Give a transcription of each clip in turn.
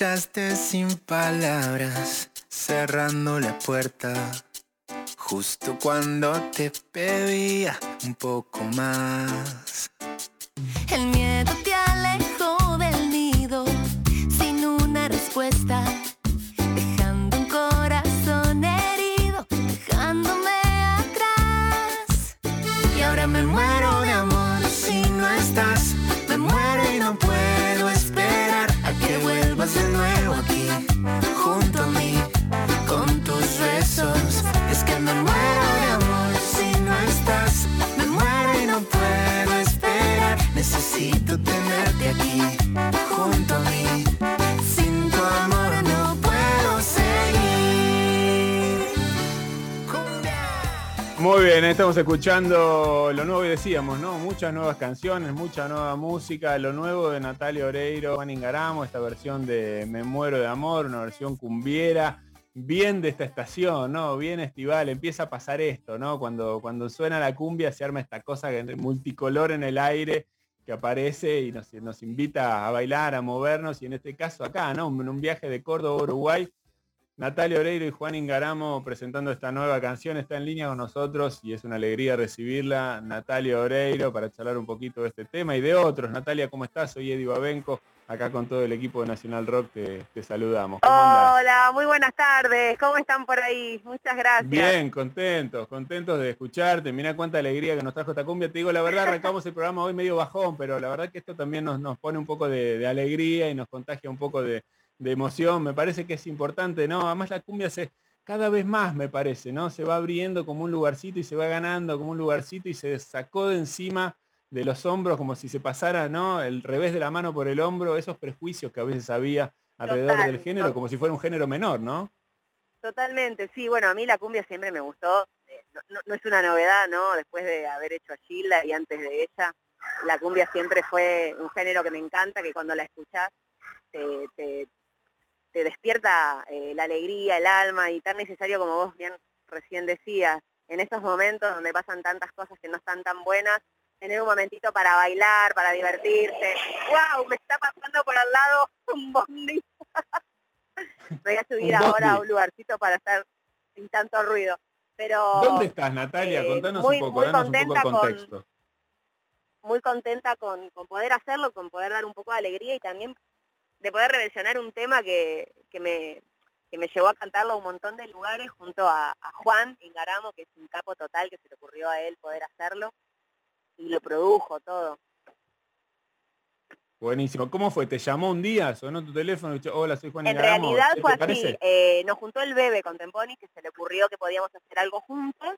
Sin palabras, cerrando la puerta. Justo cuando te pedía un poco más. El miedo Muy bien, estamos escuchando lo nuevo y decíamos, ¿no? Muchas nuevas canciones, mucha nueva música, lo nuevo de Natalia Oreiro, Juan Ingaramo, esta versión de Me muero de amor, una versión cumbiera, bien de esta estación, ¿no? Bien estival, empieza a pasar esto, ¿no? Cuando, cuando suena la cumbia se arma esta cosa multicolor en el aire que aparece y nos, invita a bailar, a movernos, y en este caso acá, ¿no? En un viaje de Córdoba Uruguay, Natalia Oreiro y Juan Ingaramo presentando esta nueva canción, está en línea con nosotros y es una alegría recibirla. Natalia Oreiro para charlar un poquito de este tema y de otros. Natalia, ¿cómo estás? Soy Eddie Babenco, acá con todo el equipo de Nacional Rock te, te saludamos. ¿Cómo andás? Hola, muy buenas tardes. ¿Cómo están por ahí? Muchas gracias. Bien, contentos, contentos de escucharte. Mira cuánta alegría que nos trajo esta cumbia. Te digo la verdad, arrancamos el programa hoy medio bajón, pero la verdad que esto también nos, nos pone un poco de, de alegría y nos contagia un poco de, de emoción. Me parece que es importante, ¿no? Además la cumbia se cada vez más me parece, ¿no? Se va abriendo como un lugarcito y se va ganando como un lugarcito y se sacó de encima de los hombros como si se pasara, ¿no? El revés de la mano por el hombro, esos prejuicios que a veces había alrededor Total, del género, como si fuera un género menor, ¿no? Totalmente, sí. Bueno, a mí la cumbia siempre me gustó. Eh, No, no- no es una novedad, ¿no? Después de haber hecho a Gilda y antes de ella, la cumbia siempre fue un género que me encanta, que cuando la escuchás te, te- te despierta eh, la alegría, el alma y tan necesario como vos bien recién decías, en estos momentos donde pasan tantas cosas que no están tan buenas, tener un momentito para bailar, para divertirse. ¡Wow! Me está pasando por al lado un bondi. Voy a subir ahora a un lugarcito para estar sin tanto ruido. Pero ¿Dónde estás, Natalia? eh, Contanos muy- un poco, muy danos un poco contenta con- muy contenta con, con poder hacerlo, con poder dar un poco de alegría y también de poder reversionar un tema que, que me que me llevó a cantarlo a un montón de lugares junto a, a Juan Ingaramo, que es un capo total, que se le ocurrió a él poder hacerlo, y lo produjo todo. Buenísimo. ¿Cómo fue? ¿Te llamó un día? ¿Sonó tu teléfono? y dijo, Hola, soy Juan En Ingaramo"? realidad ¿Qué fue así, eh, nos juntó el bebé con Temponi, que se le ocurrió que podíamos hacer algo juntos,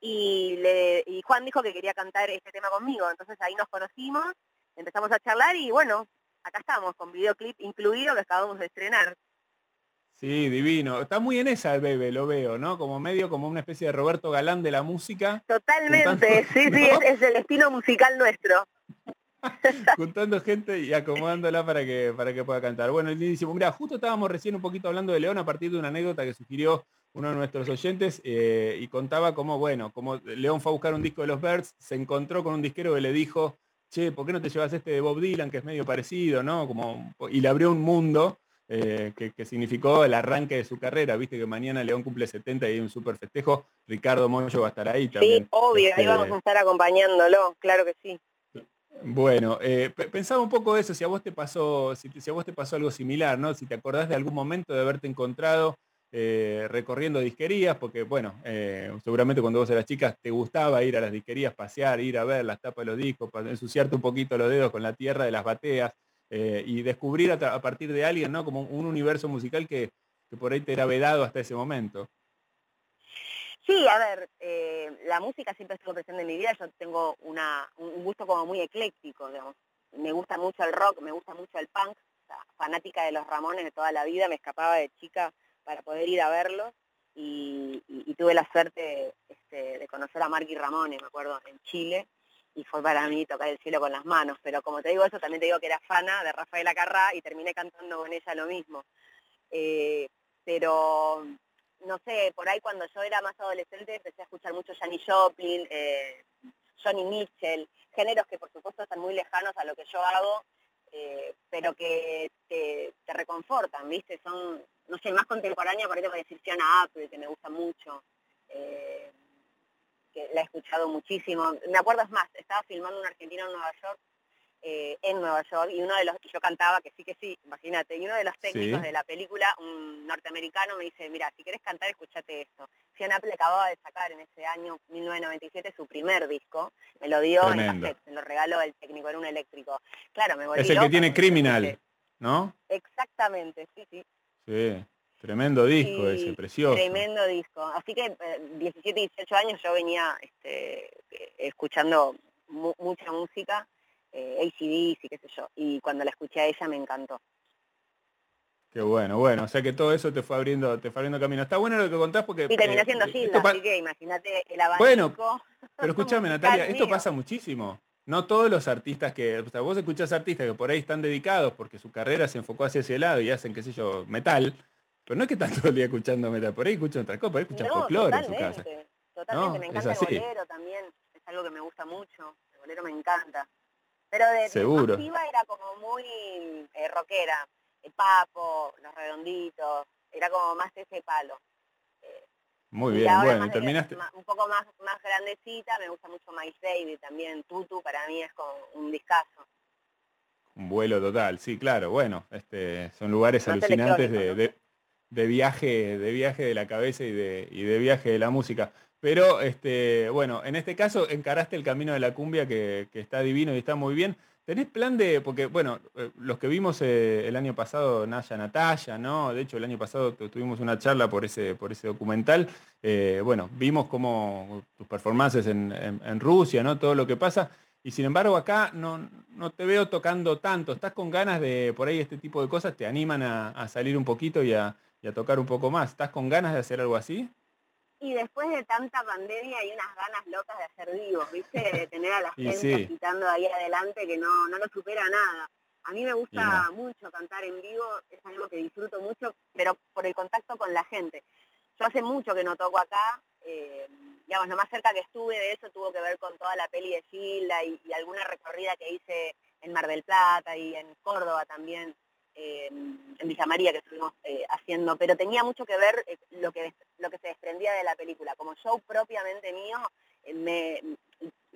y, le, y Juan dijo que quería cantar este tema conmigo, entonces ahí nos conocimos, empezamos a charlar y bueno, acá estamos con videoclip incluido que acabamos de estrenar. Sí, divino. Está muy en esa el bebé, lo veo, ¿no? Como medio como una especie de Roberto Galán de la música, Totalmente, Juntando- sí, sí, es, es el estilo musical nuestro. juntando gente y acomodándola para que, para que pueda cantar. Bueno, lindísimo. Mira, justo estábamos recién un poquito hablando de León a partir de una anécdota que sugirió uno de nuestros oyentes eh, y contaba cómo, bueno, como León fue a buscar un disco de los Birds, se encontró con un disquero que le dijo, che, ¿por qué no te llevas este de Bob Dylan, que es medio parecido, ¿no? Como, y le abrió un mundo eh, que, que significó el arranque de su carrera. Viste que mañana León cumple 70 y hay un súper festejo. Ricardo Moyo va a estar ahí también. Sí, obvio, ahí Este, vamos a estar acompañándolo, claro que sí. bueno, eh, pe- pensaba un poco eso, si a vos te pasó, si, te- si a vos te pasó algo similar, ¿no? Si te acordás de algún momento de haberte encontrado eh, recorriendo disquerías, porque bueno, eh, seguramente cuando vos eras chica te gustaba ir a las disquerías, pasear, ir a ver las tapas de los discos, ensuciarte un poquito los dedos con la tierra de las bateas eh, y descubrir a, a partir de alguien, ¿no? Como un universo musical que, por ahí te era vedado hasta ese momento. Sí, a ver, eh, la música siempre estuvo presente en mi vida, yo tengo una, un gusto como muy ecléctico, digamos. Me gusta mucho el rock, me gusta mucho el punk, fanática de los Ramones de toda la vida, me escapaba de chica para poder ir a verlos y, y- tuve la suerte este, de conocer a Marky Ramones, me acuerdo, en Chile, y fue para mí tocar el cielo con las manos, pero como te digo eso, también te digo que era fana de Rafaela Carrá y terminé cantando con ella lo mismo. Eh, pero no sé, por ahí cuando yo era más adolescente empecé a escuchar mucho Janis Joplin, eh, Johnny Mitchell, géneros que por supuesto están muy lejanos a lo que yo hago, eh, pero que te, reconfortan, ¿viste? Son, no sé, más contemporánea, por ejemplo, decir Fiona Apple, que me gusta mucho, eh, que la he escuchado muchísimo. Me acuerdo, es más, estaba filmando un argentino en Nueva York eh, en Nueva York y uno de los yo cantaba, que sí que sí, imagínate, y uno de los técnicos de la película, un norteamericano, me dice, mira, si quieres cantar, escúchate esto. Fiona Apple acababa de sacar en ese año 1997 su primer disco, me lo dio en cassette, me lo regaló el técnico, era un eléctrico. Claro, me volví Es el que tiene Criminal, ¿no? Exactamente, sí, sí. Sí. Tremendo disco ese, precioso. Tremendo disco. Así que 17, eh, 18 años yo venía este, escuchando mucha música eh, ACDC, qué sé yo. Y cuando la escuché a ella me encantó. Qué bueno, bueno, o sea que todo eso te fue abriendo, te fue abriendo camino. Está bueno lo que contás porque. Y terminó siendo eh, así que imagínate el abanico. Bueno, pero escúchame Natalia, esto pasa muchísimo. No todos los artistas que, o sea, vos escuchás artistas que por ahí están dedicados porque su carrera se enfocó hacia ese lado y hacen, qué sé yo, metal, pero no es que están todo el día escuchando metal, por ahí escuchan otra cosa, por ahí escuchan folclore en su casa. Totalmente, me encanta el bolero también, es algo que me gusta mucho, el bolero me encanta. Pero de Seguro. era como muy eh, rockera, el papo, los redonditos, era como más ese palo. Muy bien, bueno, terminaste. un poco más, más grandecita, me gusta mucho My David también, Tutu para mí es como un discazo. Un vuelo total, sí, claro, bueno, este, son lugares alucinantes de, de, viaje, de viaje de la cabeza y de, y de viaje de la música. Pero este, bueno, en este caso encaraste el camino de la cumbia que, está divino y está muy bien. ¿Tenés plan de, porque bueno, eh, los que vimos eh, el año pasado, Naya Natalia, ¿no? De hecho, el año pasado tuvimos una charla por ese, por ese documental. Eh, bueno, vimos cómo tus performances en, Rusia, ¿no? Todo lo que pasa. Y sin embargo, acá no, no, te veo tocando tanto. ¿Estás con ganas de, por ahí, este tipo de cosas te animan a, salir un poquito y a, y a tocar un poco más? ¿Estás con ganas de hacer algo así? Y después de tanta pandemia hay unas ganas locas de hacer vivos, ¿viste? De tener a la gente quitando ahí adelante que no, no lo supera nada. A mí me gusta mucho cantar en vivo, es algo que disfruto mucho, pero por el contacto con la gente. Yo hace mucho que no toco acá, eh, digamos, lo más cerca que estuve de eso tuvo que ver con toda la peli de Gilda y alguna recorrida que hice en Mar del Plata y en Córdoba también eh, en Villa María que estuvimos eh, haciendo, pero tenía mucho que ver eh, lo, que, lo que se desprendía de la película. Como show propiamente mío, me,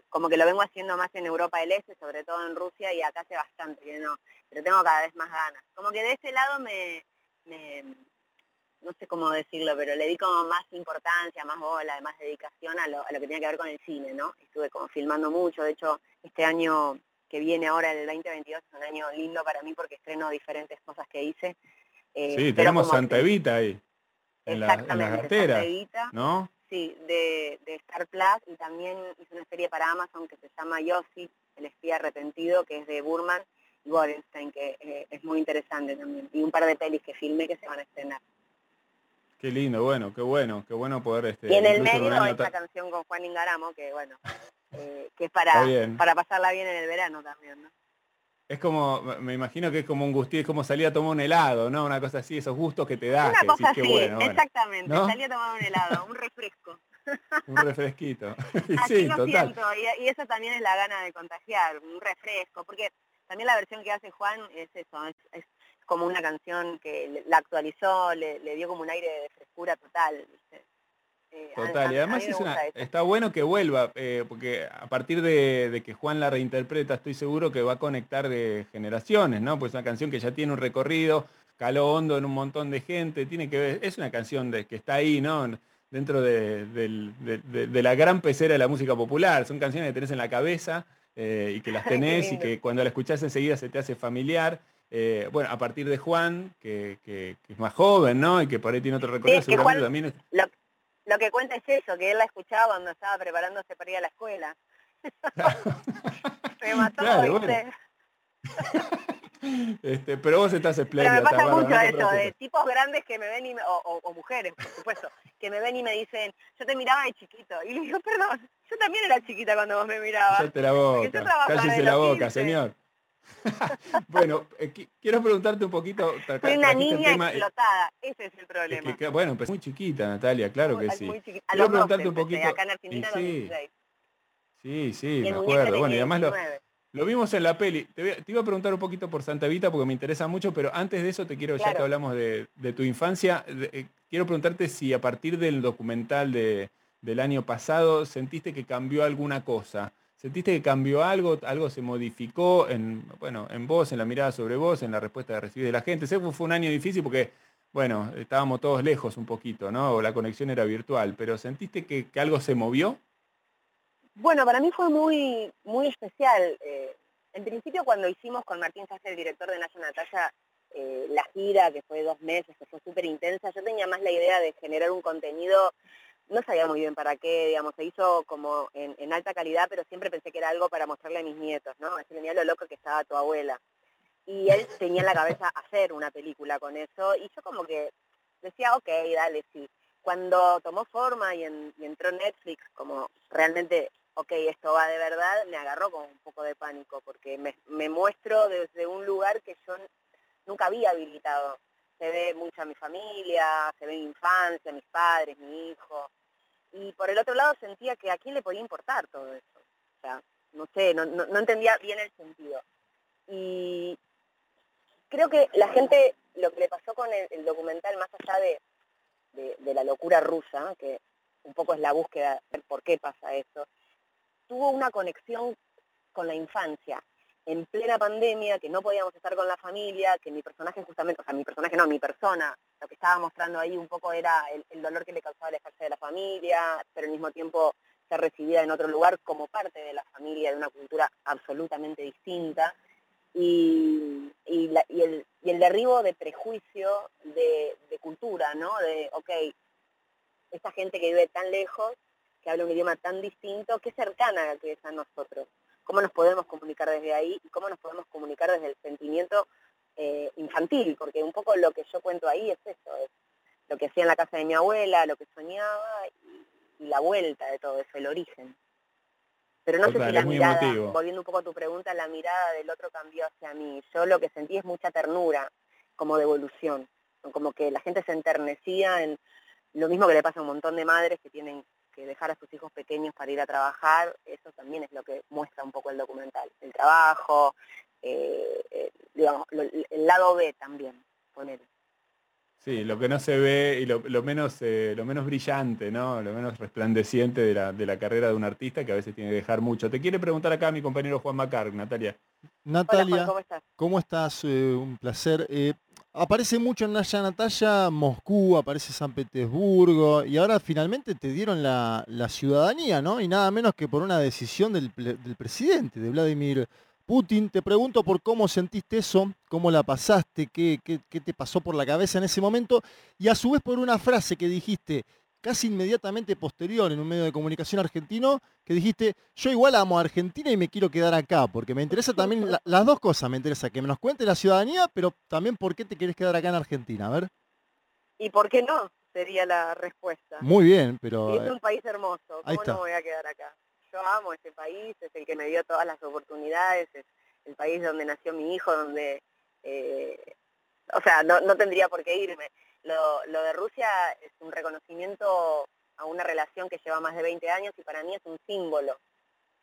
como que lo vengo haciendo más en Europa del Este, sobre todo en Rusia, y acá hace bastante pero tengo cada vez más ganas. Como que de ese lado me, no sé cómo decirlo, pero le di como más importancia, más bola, más dedicación a lo, a lo que tenía que ver con el cine, ¿no? Estuve como filmando mucho, de hecho, este año que viene ahora el 2022 es un año lindo para mí porque estreno diferentes cosas que hice. Eh, sí, tenemos Santa Evita ahí, en la, en ¿no? Sí, de, Star Plus y también hice una serie para Amazon que se llama Yossi, el espía arrepentido, que es de Burman y Gorenstein, que eh, es muy interesante también. Y un par de pelis que filmé que se van a estrenar. Qué lindo, bueno, qué bueno, qué bueno poder... Este, y en el medio esta canción con Juan Ingaramo, que bueno, eh, que es para, para pasarla bien en el verano también, ¿no? Es como, me imagino que es como un gustito, es como salir a tomar un helado, ¿no? Una cosa así, esos gustos que te da. Una cosa así, exactamente, salir a tomar un helado, un refresco. un refresquito. sí, total. y, eso también es la gana de contagiar, un refresco, porque también la versión que hace Juan es eso, es, como una canción que la actualizó, le, dio como un aire de frescura total. Eh, Total, y además está bueno que vuelva, eh, porque a partir de, que Juan la reinterpreta, estoy seguro que va a conectar de generaciones, ¿no? Pues es una canción que ya tiene un recorrido, caló hondo en un montón de gente, tiene que ver, es una canción de, que está ahí, ¿no? Dentro de, la gran pecera de la música popular, son canciones que tenés en la cabeza eh, y que las tenés y que cuando la escuchás enseguida se te hace familiar. bueno, a partir de Juan, que, es más joven, ¿no? Y que por ahí tiene otro recorrido, seguramente también lo que cuenta es eso, que él la escuchaba cuando estaba preparándose para ir a la escuela. Me mató, este, pero vos estás espléndida. Pero me pasa mucho eso, de tipos grandes que me ven y o, mujeres, por supuesto, que me ven y me dicen, yo te miraba de chiquito. Y le digo, perdón, yo también era chiquita cuando vos me mirabas. Cállate la boca, cállese la boca, señor. bueno, eh, quiero preguntarte un poquito. Soy una niña eh, explotada, ese es el problema. bueno, pues muy chiquita, Natalia, claro que sí. Quiero preguntarte un poquito. Acá en Argentina sí. Sí, sí, me acuerdo. Bueno, y además lo, Lo vimos en la peli. Te, iba a preguntar un poquito por Santa Evita porque me interesa mucho, pero antes de eso te quiero, ya que hablamos de, tu infancia, eh, quiero preguntarte si a partir del documental del año pasado sentiste que cambió alguna cosa. ¿Sentiste que cambió algo? ¿Algo se modificó en, bueno, en vos, en la mirada sobre vos, en la respuesta que recibí de la gente? Sé que fue un año difícil porque, bueno, estábamos todos lejos un poquito, ¿no? O la conexión era virtual, pero ¿sentiste que algo se movió? Bueno, para mí fue muy, muy especial. Eh, en principio cuando hicimos con Martín Sasser, el director de Nacho Natalia, eh, la gira, que fue dos meses, que fue súper intensa, yo tenía más la idea de generar un contenido, no sabía muy bien para qué, digamos, se hizo como en, alta calidad, pero siempre pensé que era algo para mostrarle a mis nietos, ¿no? Así venía lo loco que estaba tu abuela. Y él tenía en la cabeza hacer una película con eso, y yo como que decía, ok, dale, sí. Cuando tomó forma y, y entró Netflix, como realmente ok, esto va de verdad, me agarró con un poco de pánico, porque me, muestro desde un lugar que yo nunca había habilitado. Se ve mucha mi familia, se ve mi infancia, mis padres, mi hijo. Y por el otro lado sentía que a quién le podía importar todo eso. O sea, no sé, no, entendía bien el sentido. Y creo que la gente, lo que le pasó con el, documental, más allá de, de, la locura rusa, que un poco es la búsqueda de por qué pasa eso, tuvo una conexión con la infancia en plena pandemia, que no podíamos estar con la familia, que mi personaje justamente, o sea, mi personaje no, mi persona, lo que estaba mostrando ahí un poco era el, dolor que le causaba alejarse de la familia, pero al mismo tiempo ser recibida en otro lugar como parte de la familia, de una cultura absolutamente distinta, y, el, derribo de prejuicio de, de cultura, ¿no? De, ok, esta gente que vive tan lejos que habla un idioma tan distinto, qué cercana que es a nosotros. Cómo nos podemos comunicar desde ahí y cómo nos podemos comunicar desde el sentimiento eh, infantil, porque un poco lo que yo cuento ahí es eso, es lo que hacía en la casa de mi abuela, lo que soñaba y, la vuelta de todo eso, el origen. Pero no sé si la mirada, volviendo un poco a tu pregunta, la mirada del otro cambió hacia mí. Yo lo que sentí es mucha ternura, como devolución, como que la gente se enternecía en lo mismo que le pasa a un montón de madres que tienen que dejar a sus hijos pequeños para ir a trabajar, eso también es lo que muestra un poco el documental. El trabajo, eh, eh, digamos, el lado B también, poner. Sí, lo que no se ve y lo, menos, eh, lo menos brillante, ¿no? Lo menos resplandeciente de la, de la, carrera de un artista que a veces tiene que dejar mucho. Te quiere preguntar acá mi compañero Juan Macar, Natalia. Natalia, ¿cómo estás? ¿Cómo estás? un placer. Aparece mucho en Naya Natalia Moscú, aparece San Petersburgo y ahora finalmente te dieron la, ciudadanía, ¿no? Y nada menos que por una decisión del, presidente, de Vladimir Putin. Te pregunto por cómo sentiste eso, cómo la pasaste, qué, qué, qué te pasó por la cabeza en ese momento y a su vez por una frase que dijiste, casi inmediatamente posterior en un medio de comunicación argentino que dijiste, yo igual amo a Argentina y me quiero quedar acá, porque me interesa también las dos cosas, me interesa que me nos cuente la ciudadanía, pero también por qué te quieres quedar acá en Argentina, a ver. ¿Y por qué no? Sería la respuesta. Muy bien, pero... es un país hermoso, ¿cómo no voy a quedar acá? Yo amo este país, es el que me dio todas las oportunidades, es el país donde nació mi hijo, donde... Eh, o sea, no, no tendría por qué irme. Lo, de Rusia es un reconocimiento a una relación que lleva más de 20 años y para mí es un símbolo.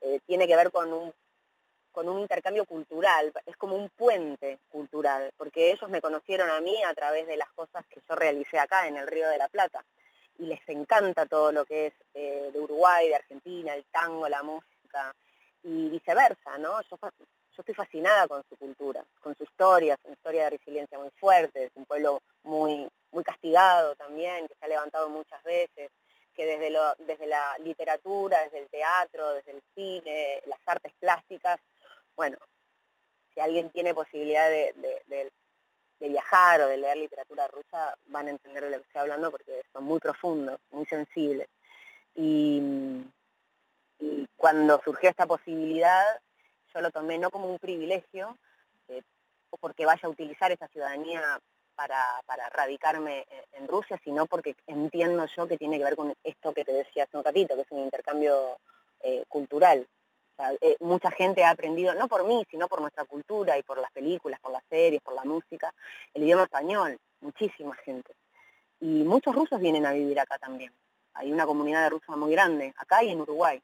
Eh, tiene que ver con un, con un intercambio cultural, es como un puente cultural, porque ellos me conocieron a mí a través de las cosas que yo realicé acá en el Río de la Plata. Y les encanta todo lo que es eh, de Uruguay, de Argentina, el tango, la música, y viceversa, ¿no? Yo yo estoy fascinada con su cultura, con su historia, su historia de resiliencia muy fuerte, es un pueblo muy, muy castigado también, que se ha levantado muchas veces, que desde, lo, desde la literatura, desde el teatro, desde el cine, las artes plásticas, bueno, si alguien tiene posibilidad de, viajar o de leer literatura rusa, van a entender de lo que estoy hablando porque son muy profundos, muy sensibles. y cuando surgió esta posibilidad, yo lo tomé no como un privilegio, eh, porque vaya a utilizar esa ciudadanía para, para radicarme en, Rusia, sino porque entiendo yo que tiene que ver con esto que te decía hace un ratito, que es un intercambio eh, cultural. Eh, mucha gente ha aprendido, no por mí, sino por nuestra cultura y por las películas, por las series, por la música, el idioma español, muchísima gente. Y muchos rusos vienen a vivir acá también. Hay una comunidad de rusos muy grande, acá y en Uruguay.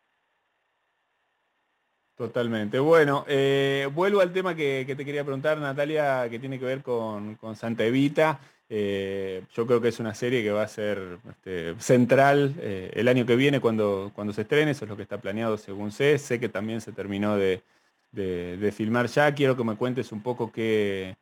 Totalmente. Bueno, eh, vuelvo al tema que, te quería preguntar, Natalia, que tiene que ver con, Santa Evita. Eh, yo creo que es una serie que va a ser este, central eh, el año que viene cuando, cuando se estrene, eso es lo que está planeado según sé. Sé que también se terminó de, de filmar ya. Quiero que me cuentes un poco qué,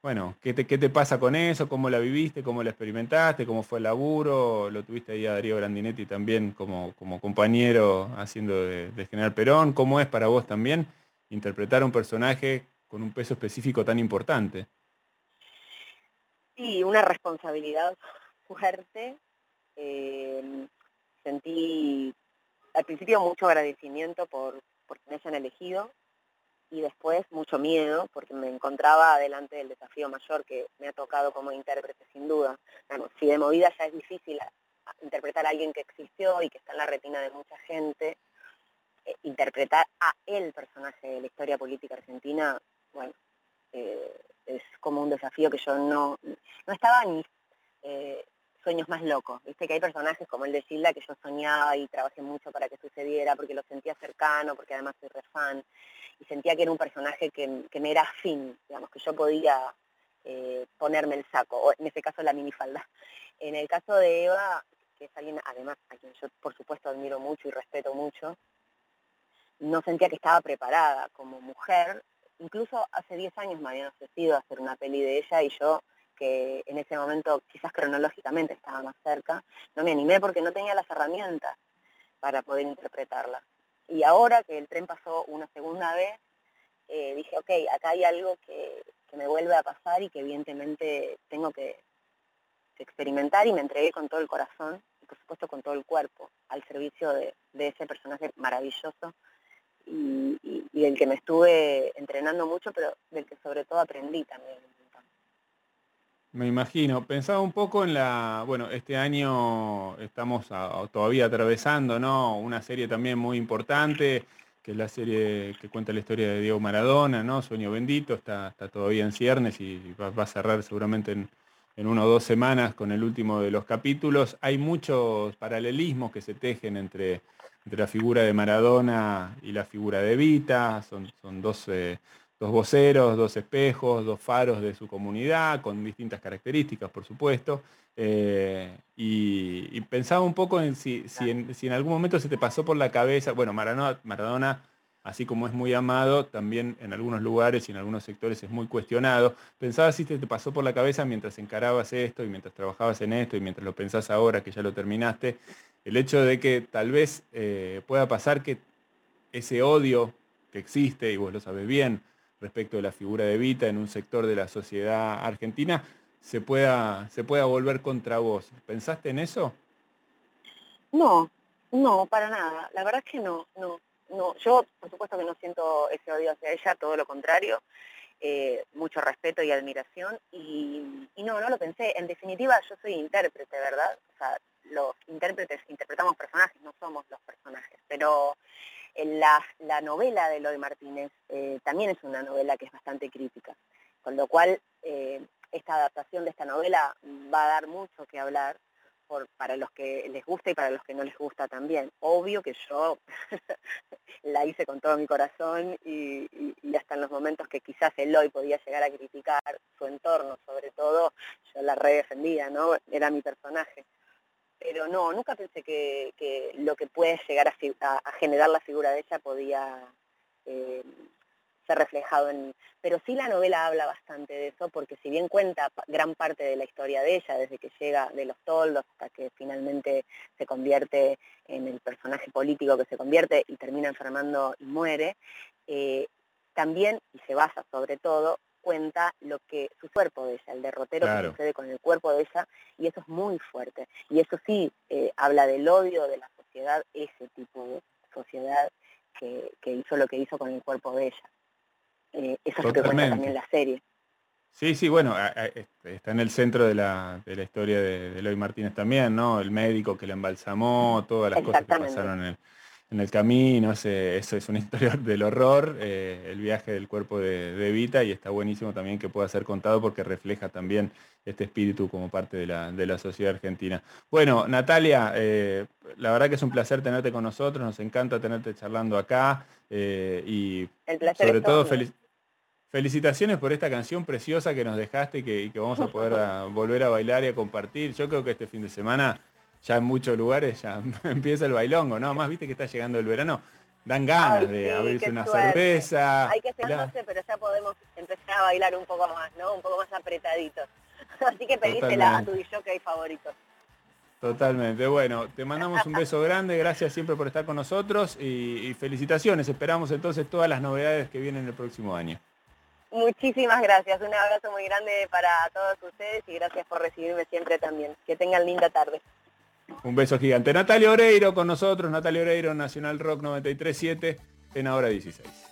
bueno, ¿qué te, ¿qué te pasa con eso? ¿Cómo la viviste? ¿Cómo la experimentaste? ¿Cómo fue el laburo? ¿Lo tuviste ahí a Darío Grandinetti también como, como compañero haciendo de, General Perón? ¿Cómo es para vos también interpretar a un personaje con un peso específico tan importante? Sí, una responsabilidad fuerte. Eh, sentí al principio mucho agradecimiento por, por que me hayan elegido, y después mucho miedo porque me encontraba delante del desafío mayor que me ha tocado como intérprete sin duda. si de movida ya es difícil interpretar a alguien que existió y que está en la retina de mucha gente, eh, interpretar a el personaje de la historia política argentina, bueno, eh, es como un desafío que yo no, no estaba ni eh, sueños más locos. Viste que hay personajes como el de Gilda que yo soñaba y trabajé mucho para que sucediera, porque lo sentía cercano, porque además soy re fan y sentía que era un personaje que, me era afín, digamos, que yo podía eh, ponerme el saco, o en ese caso la minifalda. En el caso de Eva, que es alguien además a quien yo por supuesto admiro mucho y respeto mucho, no sentía que estaba preparada como mujer. Incluso hace 10 años me habían ofrecido hacer una peli de ella y yo, que en ese momento quizás cronológicamente estaba más cerca, no me animé porque no tenía las herramientas para poder interpretarla. Y ahora que el tren pasó una segunda vez, eh, dije, ok, acá hay algo que, me vuelve a pasar y que evidentemente tengo que, experimentar y me entregué con todo el corazón y por supuesto con todo el cuerpo al servicio de, ese personaje maravilloso y, y, del que me estuve entrenando mucho, pero del que sobre todo aprendí también. Me imagino. Pensaba un poco en la, bueno, este año estamos todavía atravesando, ¿no? Una serie también muy importante, que es la serie que cuenta la historia de Diego Maradona, ¿no? Sueño Bendito, está, todavía en ciernes y va, a cerrar seguramente en, en una o dos semanas con el último de los capítulos. Hay muchos paralelismos que se tejen entre, entre la figura de Maradona y la figura de Vita, son, son dos... Eh, dos voceros, dos espejos, dos faros de su comunidad, con distintas características, por supuesto. Eh, y, pensaba un poco en si, en algún momento se te pasó por la cabeza, bueno, Maradona, Maradona, así como es muy amado, también en algunos lugares y en algunos sectores es muy cuestionado. Pensaba si te, te pasó por la cabeza mientras encarabas esto y mientras trabajabas en esto y mientras lo pensás ahora que ya lo terminaste, el hecho de que tal vez eh, pueda pasar que ese odio que existe, y vos lo sabes bien, respecto de la figura de Vita en un sector de la sociedad argentina se pueda, se pueda volver contra vos. ¿Pensaste en eso? No, no, para nada. La verdad es que no, no, no. Yo, por supuesto que no siento ese odio hacia ella, todo lo contrario. Eh, mucho respeto y admiración y, y, no, no lo pensé. En definitiva, yo soy intérprete, ¿verdad? O sea, los intérpretes interpretamos personajes, no somos los personajes, pero la, la novela de Eloy Martínez eh, también es una novela que es bastante crítica, con lo cual eh, esta adaptación de esta novela va a dar mucho que hablar por, para los que les gusta y para los que no les gusta también. Obvio que yo la hice con todo mi corazón y, hasta en los momentos que quizás Eloy podía llegar a criticar su entorno, sobre todo, yo la redefendía, ¿no? Era mi personaje pero no, nunca pensé que, lo que puede llegar a, generar la figura de ella podía eh, ser reflejado en mí. Pero sí la novela habla bastante de eso, porque si bien cuenta gran parte de la historia de ella, desde que llega de los toldos hasta que finalmente se convierte en el personaje político que se convierte y termina enfermando y muere, eh, también, y se basa sobre todo, cuenta lo que su cuerpo de ella, el derrotero que sucede con el cuerpo de ella, y eso es muy fuerte. Y eso sí eh, habla del odio de la sociedad, ese tipo de sociedad que, hizo lo que hizo con el cuerpo de ella. Eh, eso es lo que cuenta también la serie. Sí, sí, bueno, este, está en el centro de la, de la historia de, Eloy Martínez también, ¿no? El médico que le embalsamó, todas las cosas que pasaron en en el camino, eso es una historia del horror, eh, el viaje del cuerpo de, de, Vita y está buenísimo también que pueda ser contado porque refleja también este espíritu como parte de la, sociedad argentina. Bueno, Natalia, eh, la verdad que es un placer tenerte con nosotros, nos encanta tenerte charlando acá eh, y sobre todo felicitaciones por esta canción preciosa que nos dejaste y que, vamos a poder volver a bailar y a compartir. Yo creo que este fin de semana ya en muchos lugares ya empieza el bailongo, ¿no? Más viste que está llegando el verano. Dan ganas de abrirse una cerveza. Hay que esperarse, pero ya podemos empezar a bailar un poco más, ¿no? Un poco más apretaditos. Así que pedísela a tu hay favorito. Totalmente. Bueno, te mandamos un beso grande, gracias siempre por estar con nosotros y, felicitaciones. Esperamos entonces todas las novedades que vienen el próximo año. Muchísimas gracias, un abrazo muy grande para todos ustedes y gracias por recibirme siempre también. Que tengan linda tarde. Un beso gigante. Natalia Oreiro con nosotros, Natalia Oreiro, Nacional Rock 937 en ahora 16.